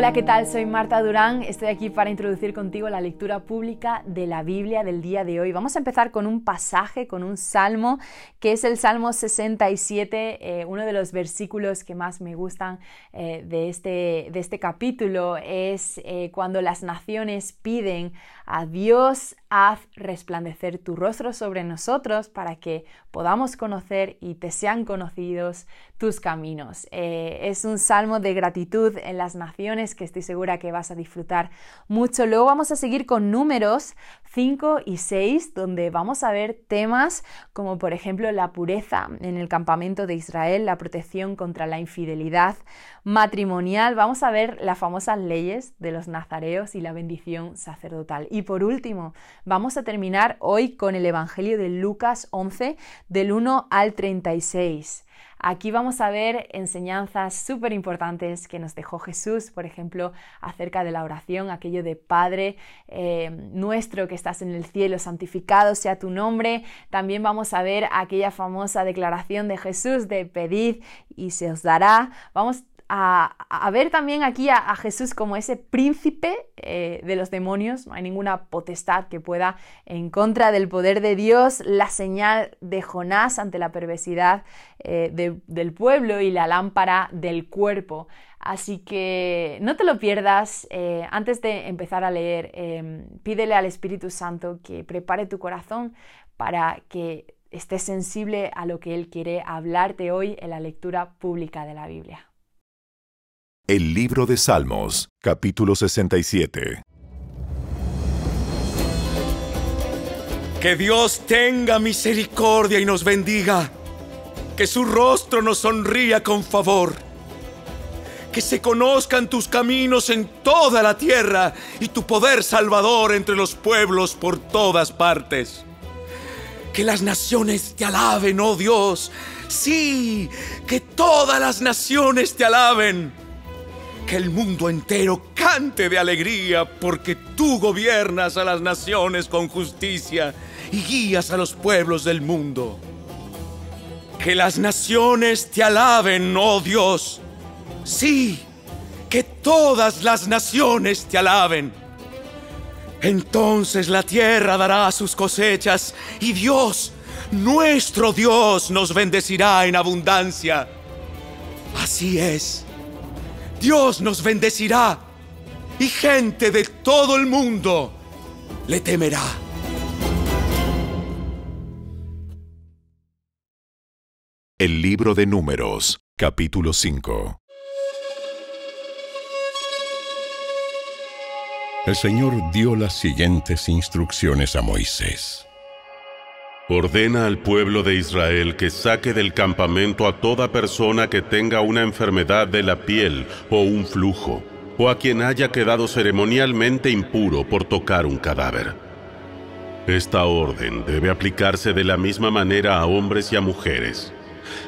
Hola, ¿qué tal? Soy Marta Durán. Estoy aquí para introducir contigo la lectura pública de la Biblia del día de hoy. Vamos a empezar con un pasaje, con un salmo, que es el Salmo 67, eh, uno de los versículos que más me gustan eh, de, este, de este capítulo. Es eh, cuando las naciones piden a Dios, haz resplandecer tu rostro sobre nosotros para que podamos conocer y te sean conocidos tus caminos. es un salmo de gratitud en las naciones que estoy segura que vas a disfrutar mucho. Luego vamos a seguir con números 5 y 6, donde vamos a ver temas como por ejemplo la pureza en el campamento de Israel, la protección contra la infidelidad matrimonial, vamos a ver las famosas leyes de los nazareos y la bendición sacerdotal. Y por último, vamos a terminar hoy con el Evangelio de Lucas 11, del 1 al 36. Aquí vamos a ver enseñanzas súper importantes que nos dejó Jesús, por ejemplo, acerca de la oración, aquello de Padre eh, nuestro que estás en el cielo, santificado sea tu nombre. También vamos a ver aquella famosa declaración de Jesús de pedid y se os dará. Vamos a, ver también aquí a, Jesús como ese príncipe eh, de los demonios. No hay ninguna potestad que pueda en contra del poder de Dios. La señal de Jonás ante la perversidad eh, del pueblo y la lámpara del cuerpo. Así que no te lo pierdas. Eh, antes de empezar a leer, em, pídele al Espíritu Santo que prepare tu corazón para que estés sensible a lo que Él quiere hablarte hoy en la lectura pública de la Biblia. El libro de Salmos, capítulo 67. Que Dios tenga misericordia y nos bendiga. Que su rostro nos sonría con favor. Que se conozcan tus caminos en toda la tierra y tu poder salvador entre los pueblos por todas partes. Que las naciones te alaben, oh Dios. Sí, que todas las naciones te alaben que el mundo entero cante de alegría porque tú gobiernas a las naciones con justicia y guías a los pueblos del mundo. Que las naciones te alaben, oh Dios. Sí, que todas las naciones te alaben. Entonces la tierra dará sus cosechas y Dios, nuestro Dios, nos bendecirá en abundancia. Así es. Dios nos bendecirá y gente de todo el mundo le temerá. El libro de números, capítulo 5. El Señor dio las siguientes instrucciones a Moisés. Ordena al pueblo de Israel que saque del campamento a toda persona que tenga una enfermedad de la piel o un flujo, o a quien haya quedado ceremonialmente impuro por tocar un cadáver. Esta orden debe aplicarse de la misma manera a hombres y a mujeres.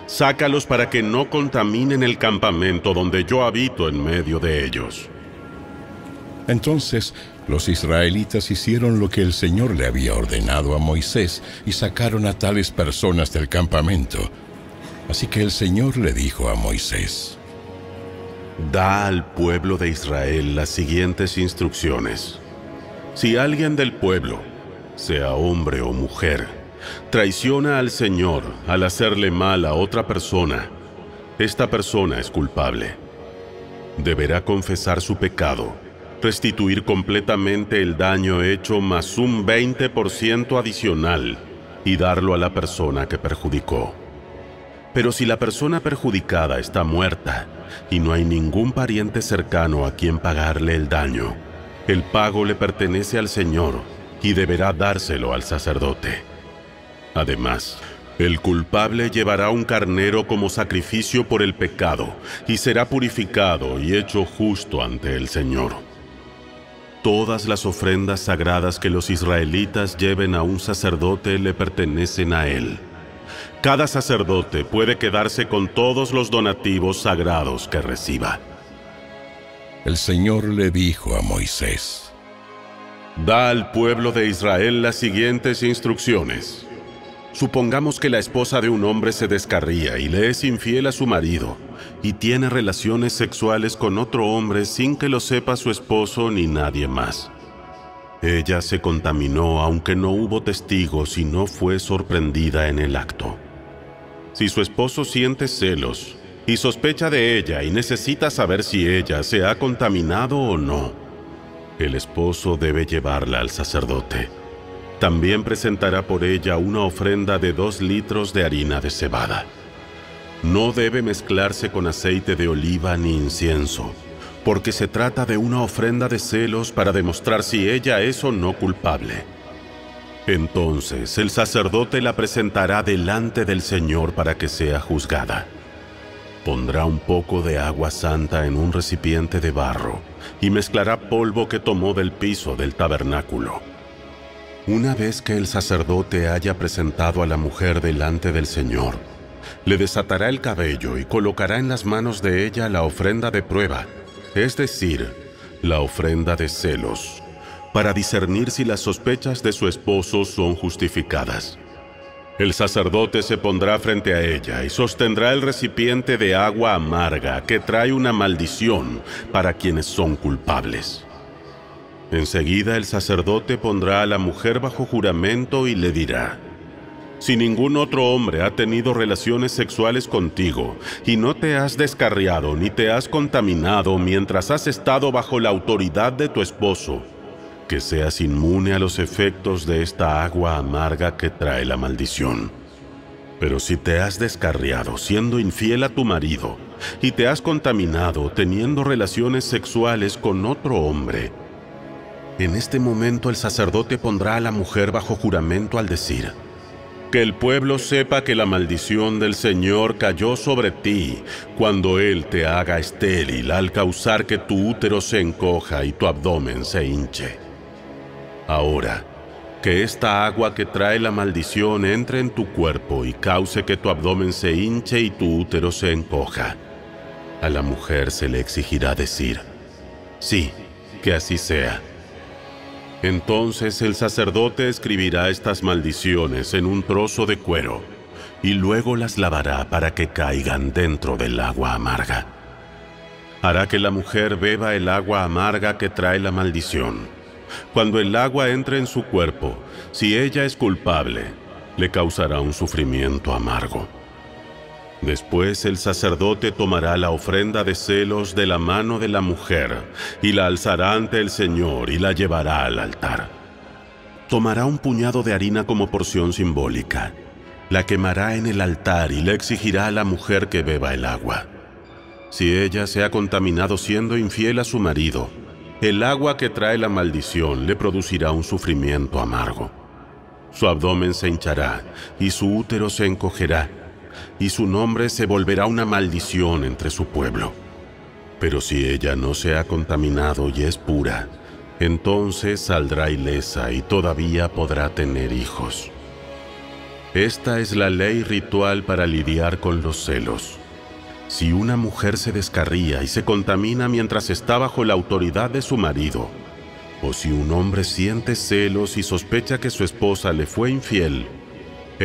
Sácalos para que no contaminen el campamento donde yo habito en medio de ellos. Entonces los israelitas hicieron lo que el Señor le había ordenado a Moisés y sacaron a tales personas del campamento. Así que el Señor le dijo a Moisés, Da al pueblo de Israel las siguientes instrucciones. Si alguien del pueblo, sea hombre o mujer, traiciona al Señor al hacerle mal a otra persona, esta persona es culpable. Deberá confesar su pecado restituir completamente el daño hecho más un 20% adicional y darlo a la persona que perjudicó. Pero si la persona perjudicada está muerta y no hay ningún pariente cercano a quien pagarle el daño, el pago le pertenece al Señor y deberá dárselo al sacerdote. Además, el culpable llevará un carnero como sacrificio por el pecado y será purificado y hecho justo ante el Señor. Todas las ofrendas sagradas que los israelitas lleven a un sacerdote le pertenecen a él. Cada sacerdote puede quedarse con todos los donativos sagrados que reciba. El Señor le dijo a Moisés, Da al pueblo de Israel las siguientes instrucciones. Supongamos que la esposa de un hombre se descarría y le es infiel a su marido y tiene relaciones sexuales con otro hombre sin que lo sepa su esposo ni nadie más. Ella se contaminó aunque no hubo testigos y no fue sorprendida en el acto. Si su esposo siente celos y sospecha de ella y necesita saber si ella se ha contaminado o no, el esposo debe llevarla al sacerdote. También presentará por ella una ofrenda de dos litros de harina de cebada. No debe mezclarse con aceite de oliva ni incienso, porque se trata de una ofrenda de celos para demostrar si ella es o no culpable. Entonces el sacerdote la presentará delante del Señor para que sea juzgada. Pondrá un poco de agua santa en un recipiente de barro y mezclará polvo que tomó del piso del tabernáculo. Una vez que el sacerdote haya presentado a la mujer delante del Señor, le desatará el cabello y colocará en las manos de ella la ofrenda de prueba, es decir, la ofrenda de celos para discernir si las sospechas de su esposo son justificadas. El sacerdote se pondrá frente a ella y sostendrá el recipiente de agua amarga que trae una maldición para quienes son culpables. Enseguida el sacerdote pondrá a la mujer bajo juramento y le dirá, si ningún otro hombre ha tenido relaciones sexuales contigo y no te has descarriado ni te has contaminado mientras has estado bajo la autoridad de tu esposo, que seas inmune a los efectos de esta agua amarga que trae la maldición. Pero si te has descarriado siendo infiel a tu marido y te has contaminado teniendo relaciones sexuales con otro hombre, en este momento el sacerdote pondrá a la mujer bajo juramento al decir, que el pueblo sepa que la maldición del Señor cayó sobre ti cuando Él te haga estéril al causar que tu útero se encoja y tu abdomen se hinche. Ahora, que esta agua que trae la maldición entre en tu cuerpo y cause que tu abdomen se hinche y tu útero se encoja. A la mujer se le exigirá decir, sí, que así sea. Entonces el sacerdote escribirá estas maldiciones en un trozo de cuero y luego las lavará para que caigan dentro del agua amarga. Hará que la mujer beba el agua amarga que trae la maldición cuando el agua entre en su cuerpo, si ella es culpable, le causará un sufrimiento amargo. Después el sacerdote tomará la ofrenda de celos de la mano de la mujer y la alzará ante el Señor y la llevará al altar. Tomará un puñado de harina como porción simbólica, la quemará en el altar y le exigirá a la mujer que beba el agua. Si ella se ha contaminado siendo infiel a su marido, el agua que trae la maldición le producirá un sufrimiento amargo. Su abdomen se hinchará y su útero se encogerá, y su nombre se volverá una maldición entre su pueblo. Pero si ella no se ha contaminado y es pura, entonces saldrá ilesa y todavía podrá tener hijos. Esta es la ley ritual para lidiar con los celos. Si una mujer se descarría y se contamina mientras está bajo la autoridad de su marido, o si un hombre siente celos y sospecha que su esposa le fue infiel,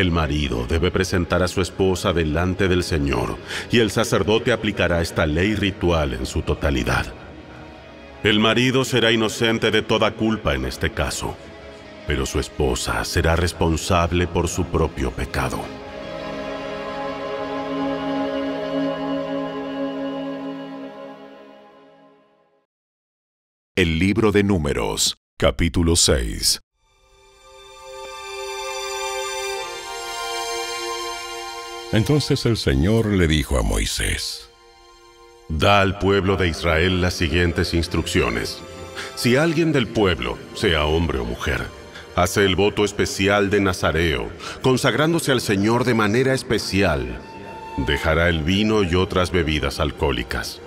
el marido debe presentar a su esposa delante del Señor y el sacerdote aplicará esta ley ritual en su totalidad. El marido será inocente de toda culpa en este caso, pero su esposa será responsable por su propio pecado. El libro de Números, capítulo 6. Entonces el Señor le dijo a Moisés, Da al pueblo de Israel las siguientes instrucciones. Si alguien del pueblo, sea hombre o mujer, hace el voto especial de Nazareo, consagrándose al Señor de manera especial, dejará el vino y otras bebidas alcohólicas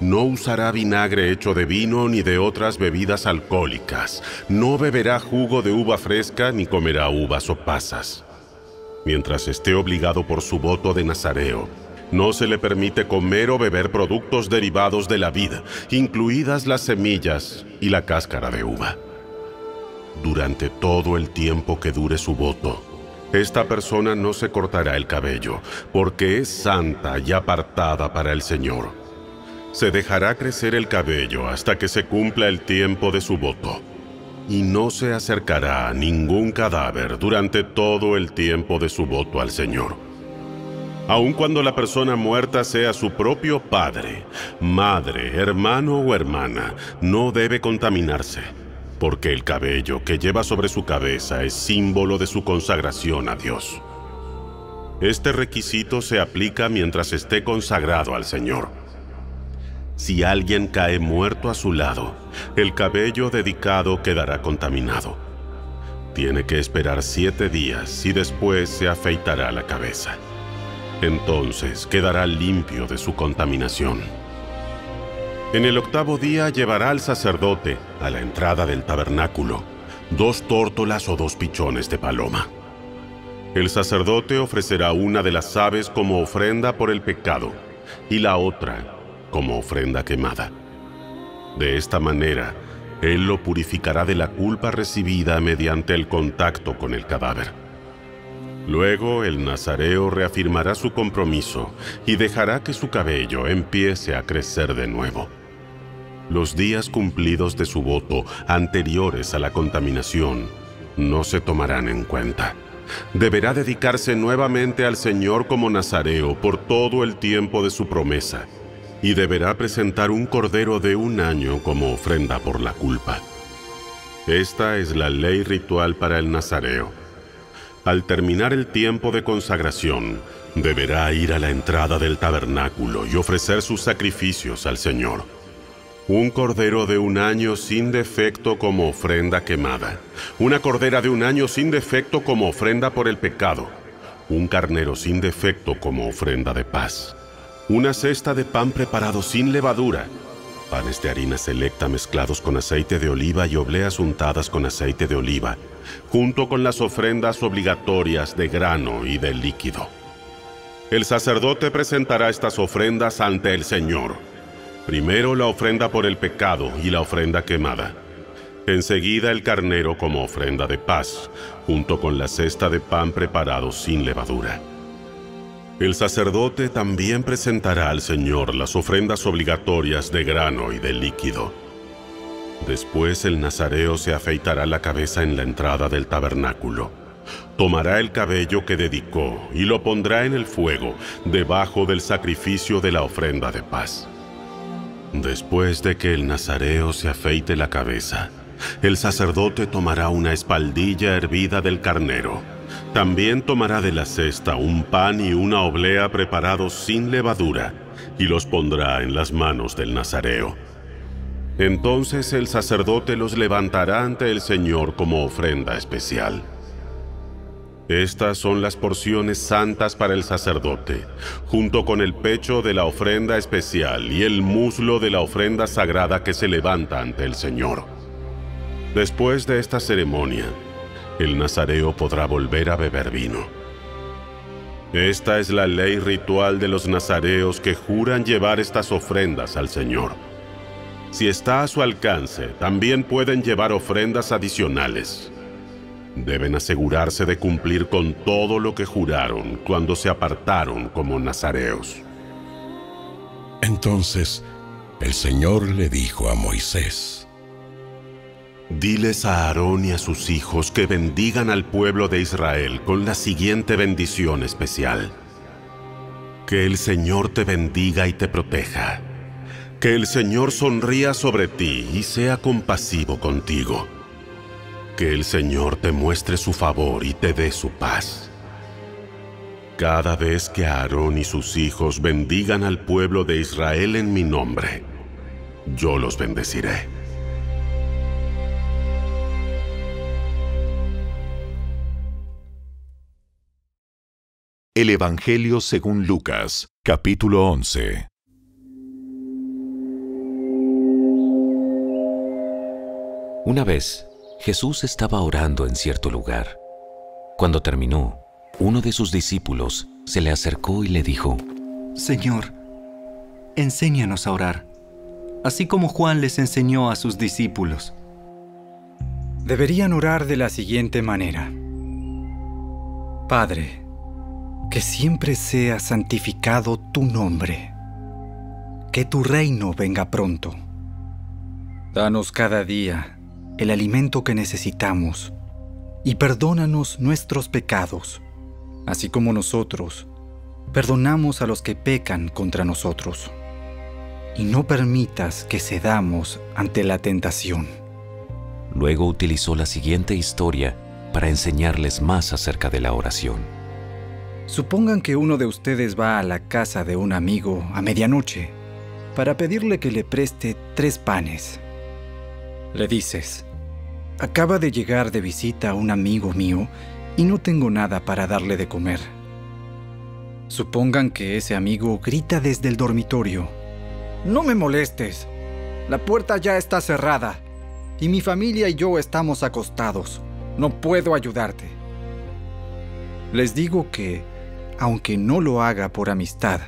no usará vinagre hecho de vino ni de otras bebidas alcohólicas. No beberá jugo de uva fresca ni comerá uvas o pasas. Mientras esté obligado por su voto de Nazareo, no se le permite comer o beber productos derivados de la vida, incluidas las semillas y la cáscara de uva. Durante todo el tiempo que dure su voto, esta persona no se cortará el cabello, porque es santa y apartada para el Señor. Se dejará crecer el cabello hasta que se cumpla el tiempo de su voto, y no se acercará a ningún cadáver durante todo el tiempo de su voto al Señor. Aun cuando la persona muerta sea su propio padre, madre, hermano o hermana, no debe contaminarse porque el cabello que lleva sobre su cabeza es símbolo de su consagración a Dios. Este requisito se aplica mientras esté consagrado al Señor. Si alguien cae muerto a su lado, el cabello dedicado quedará contaminado. Tiene que esperar siete días y después se afeitará la cabeza. Entonces quedará limpio de su contaminación. En el octavo día llevará al sacerdote, a la entrada del tabernáculo, dos tórtolas o dos pichones de paloma. El sacerdote ofrecerá una de las aves como ofrenda por el pecado y la otra como ofrenda quemada. De esta manera, él lo purificará de la culpa recibida mediante el contacto con el cadáver. Luego el nazareo reafirmará su compromiso y dejará que su cabello empiece a crecer de nuevo los días cumplidos de su voto anteriores a la contaminación no se tomarán en cuenta. Deberá dedicarse nuevamente al Señor como nazareo por todo el tiempo de su promesa y deberá presentar un cordero de un año como ofrenda por la culpa. Esta es la ley ritual para el nazareo. Al terminar el tiempo de consagración, deberá ir a la entrada del tabernáculo y ofrecer sus sacrificios al Señor un cordero de un año sin defecto como ofrenda quemada, una cordera de un año sin defecto como ofrenda por el pecado, un carnero sin defecto como ofrenda de paz, una cesta de pan preparado sin levadura, panes de harina selecta mezclados con aceite de oliva y obleas untadas con aceite de oliva, junto con las ofrendas obligatorias de grano y de líquido. El sacerdote presentará estas ofrendas ante el Señor Primero la ofrenda por el pecado y la ofrenda quemada. Enseguida el carnero como ofrenda de paz, junto con la cesta de pan preparado sin levadura. El sacerdote también presentará al Señor las ofrendas obligatorias de grano y de líquido. Después el nazareo se afeitará la cabeza en la entrada del tabernáculo. Tomará el cabello que dedicó y lo pondrá en el fuego debajo del sacrificio de la ofrenda de paz. Después de que el nazareo se afeite la cabeza, el sacerdote tomará una espaldilla hervida del carnero. También tomará de la cesta un pan y una oblea preparados sin levadura y los pondrá en las manos del nazareo. Entonces el sacerdote los levantará ante el Señor como ofrenda especial. Estas son las porciones santas para el sacerdote, junto con el pecho de la ofrenda especial y el muslo de la ofrenda sagrada que se levanta ante el Señor. Después de esta ceremonia, el nazareo podrá volver a beber vino. Esta es la ley ritual de los nazareos que juran llevar estas ofrendas al Señor. Si está a su alcance, también pueden llevar ofrendas adicionales deben asegurarse de cumplir con todo lo que juraron cuando se apartaron como nazareos. Entonces el Señor le dijo a Moisés, Diles a Aarón y a sus hijos que bendigan al pueblo de Israel con la siguiente bendición especial. Que el Señor te bendiga y te proteja. Que el Señor sonría sobre ti y sea compasivo contigo que el Señor te muestre su favor y te dé su paz. Cada vez que Aarón y sus hijos bendigan al pueblo de Israel en mi nombre, yo los bendeciré. El Evangelio según Lucas, capítulo 11. Una vez, Jesús estaba orando en cierto lugar. Cuando terminó, uno de sus discípulos se le acercó y le dijo, Señor, enséñanos a orar, así como Juan les enseñó a sus discípulos. Deberían orar de la siguiente manera. Padre, que siempre sea santificado tu nombre, que tu reino venga pronto. Danos cada día el alimento que necesitamos y perdónanos nuestros pecados, así como nosotros perdonamos a los que pecan contra nosotros. Y no permitas que cedamos ante la tentación. Luego utilizó la siguiente historia para enseñarles más acerca de la oración. Supongan que uno de ustedes va a la casa de un amigo a medianoche para pedirle que le preste tres panes. Le dices, acaba de llegar de visita un amigo mío y no tengo nada para darle de comer. Supongan que ese amigo grita desde el dormitorio. No me molestes. La puerta ya está cerrada y mi familia y yo estamos acostados. No puedo ayudarte. Les digo que, aunque no lo haga por amistad,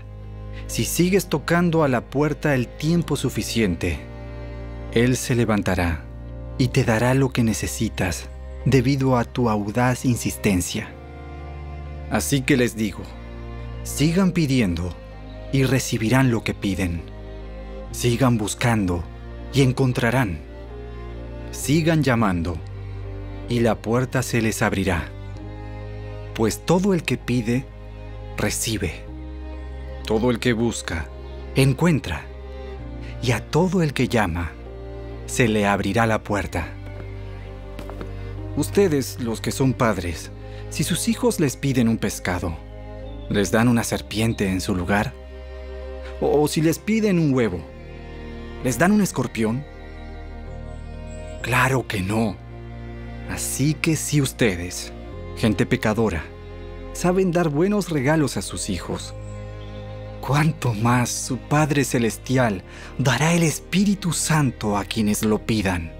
si sigues tocando a la puerta el tiempo suficiente, Él se levantará y te dará lo que necesitas debido a tu audaz insistencia. Así que les digo, sigan pidiendo y recibirán lo que piden. Sigan buscando y encontrarán. Sigan llamando y la puerta se les abrirá. Pues todo el que pide, recibe. Todo el que busca, encuentra. Y a todo el que llama, se le abrirá la puerta. Ustedes, los que son padres, si sus hijos les piden un pescado, ¿les dan una serpiente en su lugar? O, si les piden un huevo, ¿les dan un escorpión? Claro que no. Así que si ustedes, gente pecadora, saben dar buenos regalos a sus hijos, cuánto más su Padre Celestial dará el Espíritu Santo a quienes lo pidan.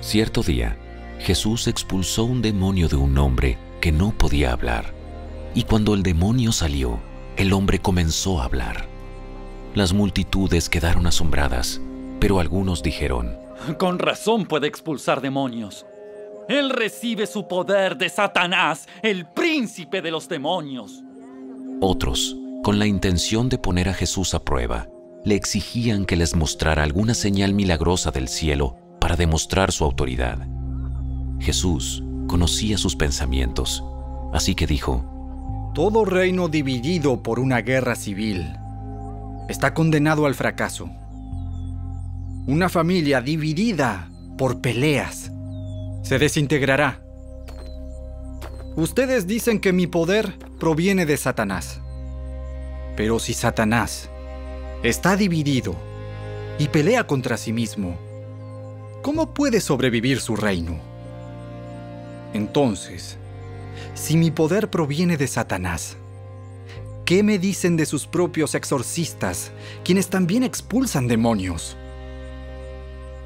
Cierto día, Jesús expulsó un demonio de un hombre que no podía hablar. Y cuando el demonio salió, el hombre comenzó a hablar. Las multitudes quedaron asombradas, pero algunos dijeron, Con razón puede expulsar demonios. Él recibe su poder de Satanás, el príncipe de los demonios. Otros, con la intención de poner a Jesús a prueba, le exigían que les mostrara alguna señal milagrosa del cielo para demostrar su autoridad. Jesús conocía sus pensamientos, así que dijo, Todo reino dividido por una guerra civil está condenado al fracaso. Una familia dividida por peleas se desintegrará. Ustedes dicen que mi poder proviene de Satanás. Pero si Satanás está dividido y pelea contra sí mismo, ¿cómo puede sobrevivir su reino? Entonces, si mi poder proviene de Satanás, ¿qué me dicen de sus propios exorcistas, quienes también expulsan demonios?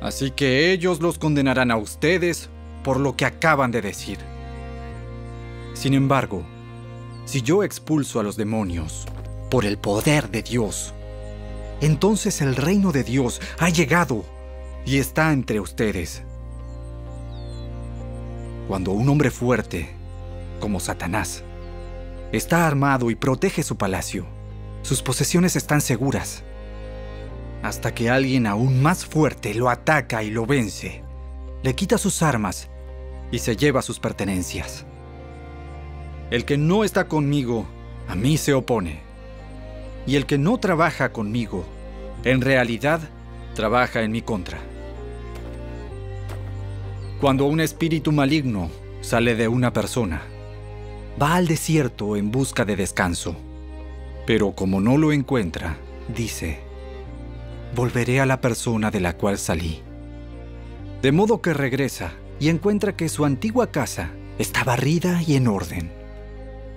Así que ellos los condenarán a ustedes por lo que acaban de decir. Sin embargo, si yo expulso a los demonios por el poder de Dios, entonces el reino de Dios ha llegado y está entre ustedes. Cuando un hombre fuerte, como Satanás, está armado y protege su palacio, sus posesiones están seguras, hasta que alguien aún más fuerte lo ataca y lo vence, le quita sus armas y se lleva sus pertenencias. El que no está conmigo, a mí se opone. Y el que no trabaja conmigo, en realidad, trabaja en mi contra. Cuando un espíritu maligno sale de una persona, va al desierto en busca de descanso. Pero como no lo encuentra, dice, volveré a la persona de la cual salí. De modo que regresa y encuentra que su antigua casa está barrida y en orden.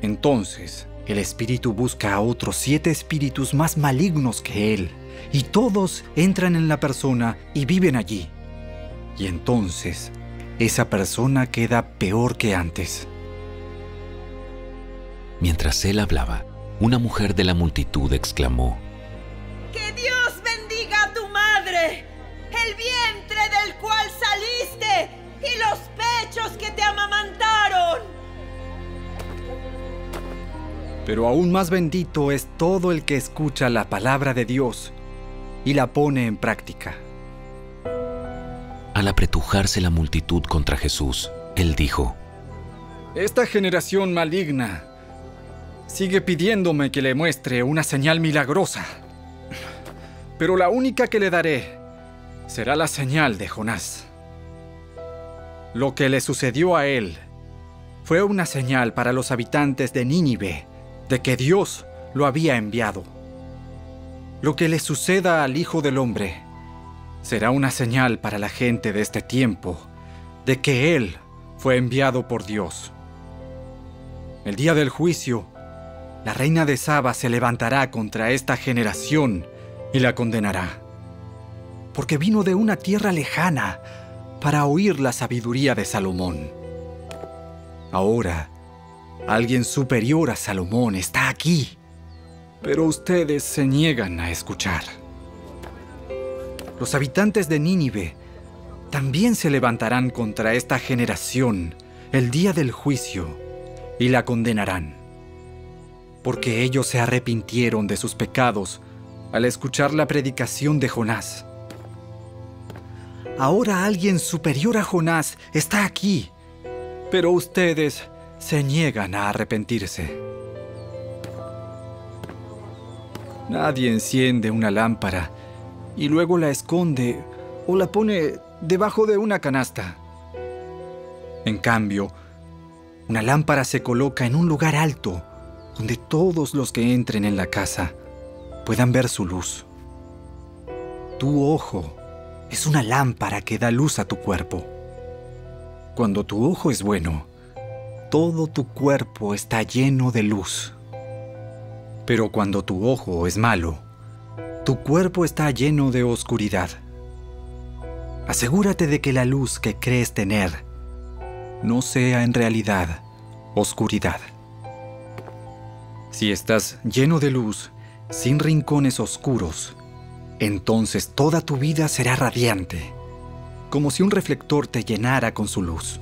Entonces, el espíritu busca a otros siete espíritus más malignos que él, y todos entran en la persona y viven allí. Y entonces, esa persona queda peor que antes. Mientras él hablaba, una mujer de la multitud exclamó, ¡Que Dios bendiga a tu madre! ¡El vientre del cual y los pechos que te amamantaron. Pero aún más bendito es todo el que escucha la palabra de Dios y la pone en práctica. Al apretujarse la multitud contra Jesús, él dijo, Esta generación maligna sigue pidiéndome que le muestre una señal milagrosa, pero la única que le daré será la señal de Jonás. Lo que le sucedió a él fue una señal para los habitantes de Nínive de que Dios lo había enviado. Lo que le suceda al Hijo del Hombre será una señal para la gente de este tiempo de que Él fue enviado por Dios. El día del juicio, la reina de Saba se levantará contra esta generación y la condenará, porque vino de una tierra lejana para oír la sabiduría de Salomón. Ahora, alguien superior a Salomón está aquí, pero ustedes se niegan a escuchar. Los habitantes de Nínive también se levantarán contra esta generación el día del juicio y la condenarán, porque ellos se arrepintieron de sus pecados al escuchar la predicación de Jonás. Ahora alguien superior a Jonás está aquí, pero ustedes se niegan a arrepentirse. Nadie enciende una lámpara y luego la esconde o la pone debajo de una canasta. En cambio, una lámpara se coloca en un lugar alto donde todos los que entren en la casa puedan ver su luz. Tu ojo es una lámpara que da luz a tu cuerpo. Cuando tu ojo es bueno, todo tu cuerpo está lleno de luz. Pero cuando tu ojo es malo, tu cuerpo está lleno de oscuridad. Asegúrate de que la luz que crees tener no sea en realidad oscuridad. Si estás lleno de luz, sin rincones oscuros, entonces toda tu vida será radiante, como si un reflector te llenara con su luz.